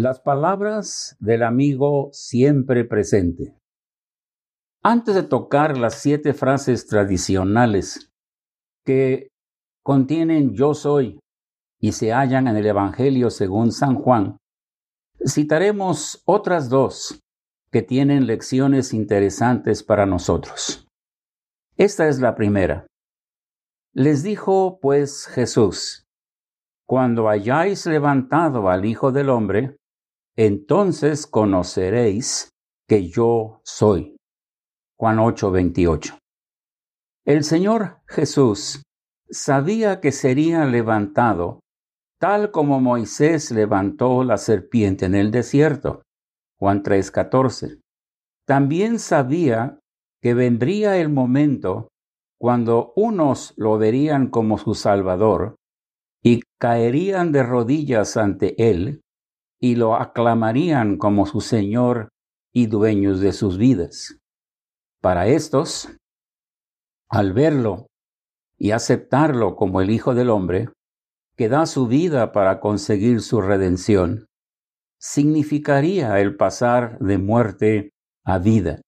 Las palabras del amigo siempre presente. Antes de tocar las siete frases tradicionales que contienen yo soy y se hallan en el Evangelio según San Juan, citaremos otras dos que tienen lecciones interesantes para nosotros. Esta es la primera. Les dijo pues Jesús, Cuando hayáis levantado al Hijo del Hombre, entonces conoceréis que yo soy. Juan 8:28. El Señor Jesús sabía que sería levantado tal como Moisés levantó la serpiente en el desierto. Juan 3:14. También sabía que vendría el momento cuando unos lo verían como su Salvador y caerían de rodillas ante Él y lo aclamarían como su Señor y dueños de sus vidas. Para estos, al verlo y aceptarlo como el Hijo del Hombre, que da su vida para conseguir su redención, significaría el pasar de muerte a vida,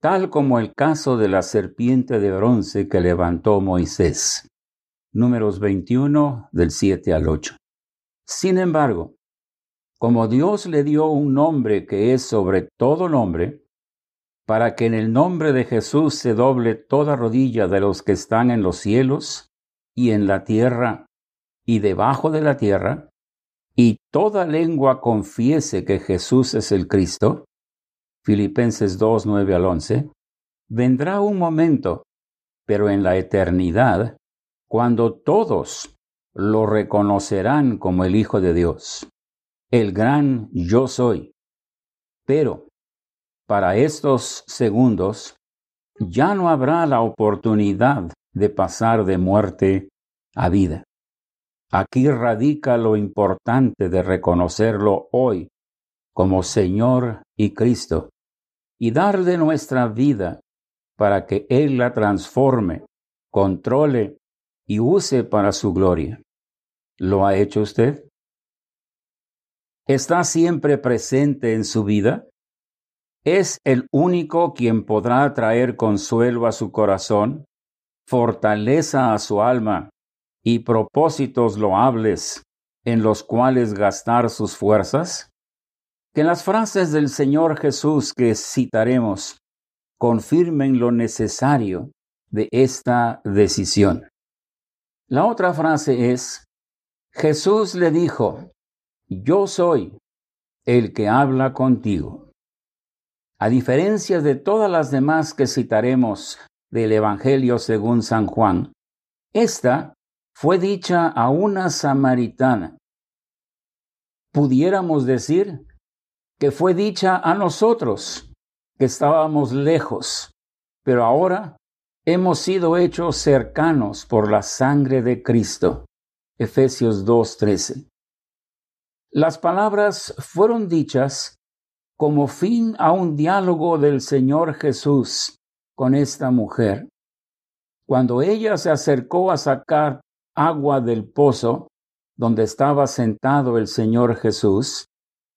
tal como el caso de la serpiente de bronce que levantó Moisés. Números 21 del 7 al 8. Sin embargo, como Dios le dio un nombre que es sobre todo nombre, para que en el nombre de Jesús se doble toda rodilla de los que están en los cielos y en la tierra y debajo de la tierra, y toda lengua confiese que Jesús es el Cristo, Filipenses 2, 9 al 11, vendrá un momento, pero en la eternidad, cuando todos lo reconocerán como el Hijo de Dios el gran yo soy. Pero para estos segundos ya no habrá la oportunidad de pasar de muerte a vida. Aquí radica lo importante de reconocerlo hoy como Señor y Cristo y darle nuestra vida para que Él la transforme, controle y use para su gloria. ¿Lo ha hecho usted? Está siempre presente en su vida? ¿Es el único quien podrá traer consuelo a su corazón, fortaleza a su alma y propósitos loables en los cuales gastar sus fuerzas? Que las frases del Señor Jesús que citaremos confirmen lo necesario de esta decisión. La otra frase es, Jesús le dijo, yo soy el que habla contigo. A diferencia de todas las demás que citaremos del Evangelio según San Juan, esta fue dicha a una samaritana. Pudiéramos decir que fue dicha a nosotros, que estábamos lejos, pero ahora hemos sido hechos cercanos por la sangre de Cristo. Efesios 2.13. Las palabras fueron dichas como fin a un diálogo del Señor Jesús con esta mujer. Cuando ella se acercó a sacar agua del pozo donde estaba sentado el Señor Jesús,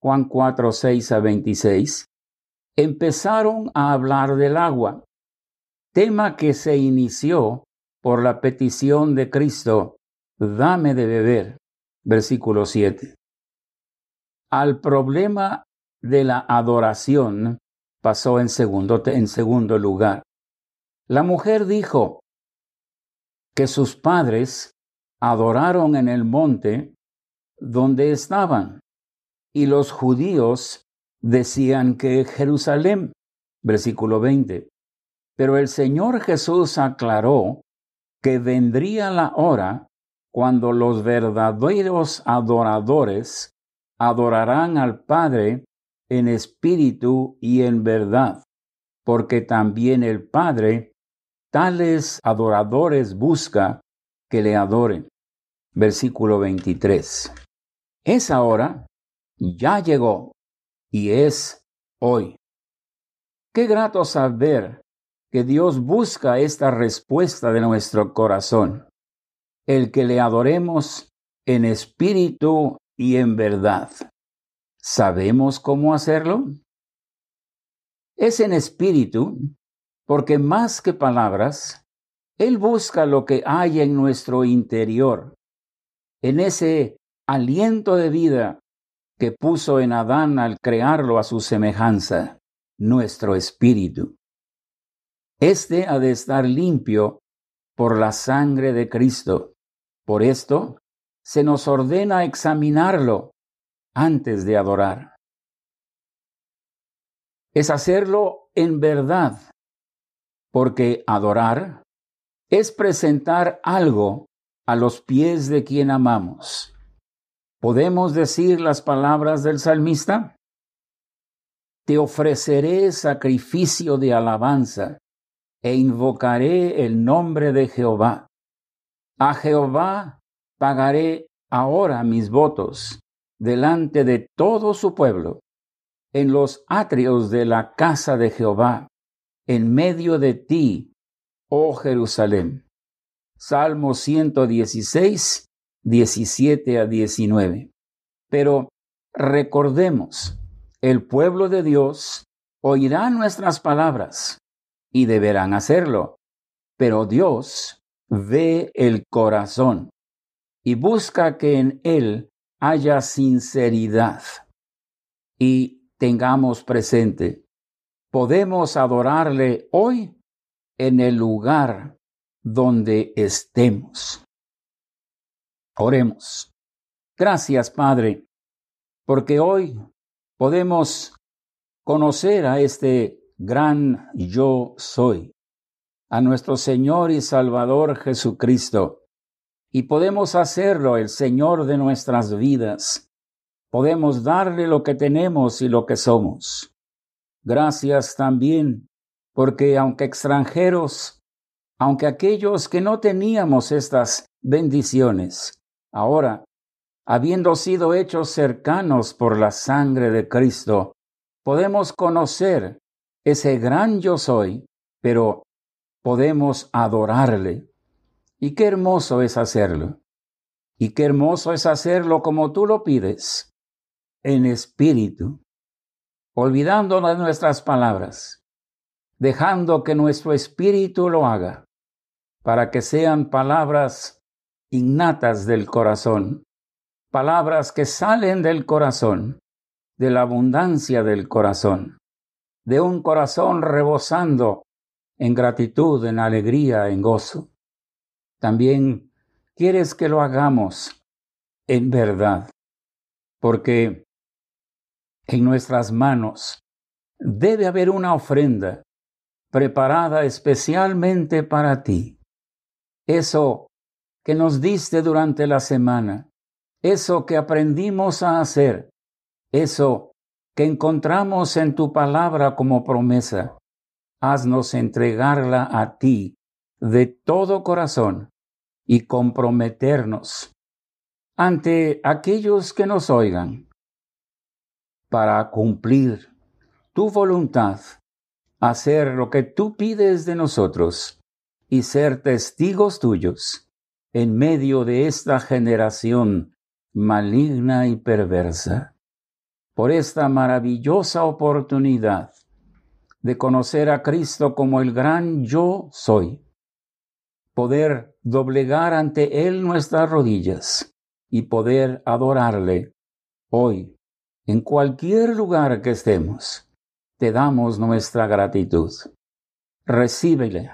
Juan 4, 6 a 26, empezaron a hablar del agua, tema que se inició por la petición de Cristo, dame de beber, versículo 7 al problema de la adoración pasó en segundo, en segundo lugar. La mujer dijo que sus padres adoraron en el monte donde estaban y los judíos decían que Jerusalén, versículo 20. Pero el Señor Jesús aclaró que vendría la hora cuando los verdaderos adoradores adorarán al Padre en espíritu y en verdad, porque también el Padre tales adoradores busca que le adoren. Versículo 23. Esa hora ya llegó y es hoy. Qué grato saber que Dios busca esta respuesta de nuestro corazón, el que le adoremos en espíritu y en verdad. ¿sabemos cómo hacerlo? Es en espíritu, porque más que palabras, Él busca lo que hay en nuestro interior, en ese aliento de vida que puso en Adán al crearlo a su semejanza, nuestro espíritu. Este ha de estar limpio por la sangre de Cristo. Por esto, se nos ordena examinarlo antes de adorar. Es hacerlo en verdad, porque adorar es presentar algo a los pies de quien amamos. ¿Podemos decir las palabras del salmista? Te ofreceré sacrificio de alabanza e invocaré el nombre de Jehová. A Jehová pagaré ahora mis votos delante de todo su pueblo, en los atrios de la casa de Jehová, en medio de ti, oh Jerusalén. Salmo 116, 17 a 19. Pero recordemos, el pueblo de Dios oirá nuestras palabras y deberán hacerlo. Pero Dios ve el corazón y busca que en él haya sinceridad. Y tengamos presente, podemos adorarle hoy en el lugar donde estemos. Oremos. Gracias, Padre, porque hoy podemos conocer a este gran yo soy, a nuestro Señor y Salvador Jesucristo. Y podemos hacerlo el Señor de nuestras vidas. Podemos darle lo que tenemos y lo que somos. Gracias también, porque aunque extranjeros, aunque aquellos que no teníamos estas bendiciones, ahora, habiendo sido hechos cercanos por la sangre de Cristo, podemos conocer ese gran yo soy, pero podemos adorarle. Y qué hermoso es hacerlo. Y qué hermoso es hacerlo como tú lo pides, en espíritu, olvidando de nuestras palabras, dejando que nuestro espíritu lo haga, para que sean palabras innatas del corazón, palabras que salen del corazón, de la abundancia del corazón de un corazón rebosando en gratitud, en alegría, en gozo. También quieres que lo hagamos en verdad, porque en nuestras manos debe haber una ofrenda preparada especialmente para ti. Eso que nos diste durante la semana, eso que aprendimos a hacer, eso que encontramos en tu palabra como promesa. Haznos entregarla a ti de todo corazón y comprometernos ante aquellos que nos oigan para cumplir tu voluntad, hacer lo que tú pides de nosotros y ser testigos tuyos en medio de esta generación maligna y perversa. Por esta maravillosa oportunidad de conocer a Cristo como el gran yo soy, poder doblegar ante Él nuestras rodillas y poder adorarle hoy, en cualquier lugar que estemos. Te damos nuestra gratitud. Recíbele,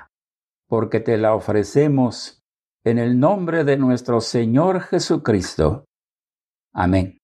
porque te la ofrecemos en el nombre de nuestro Señor Jesucristo. Amén.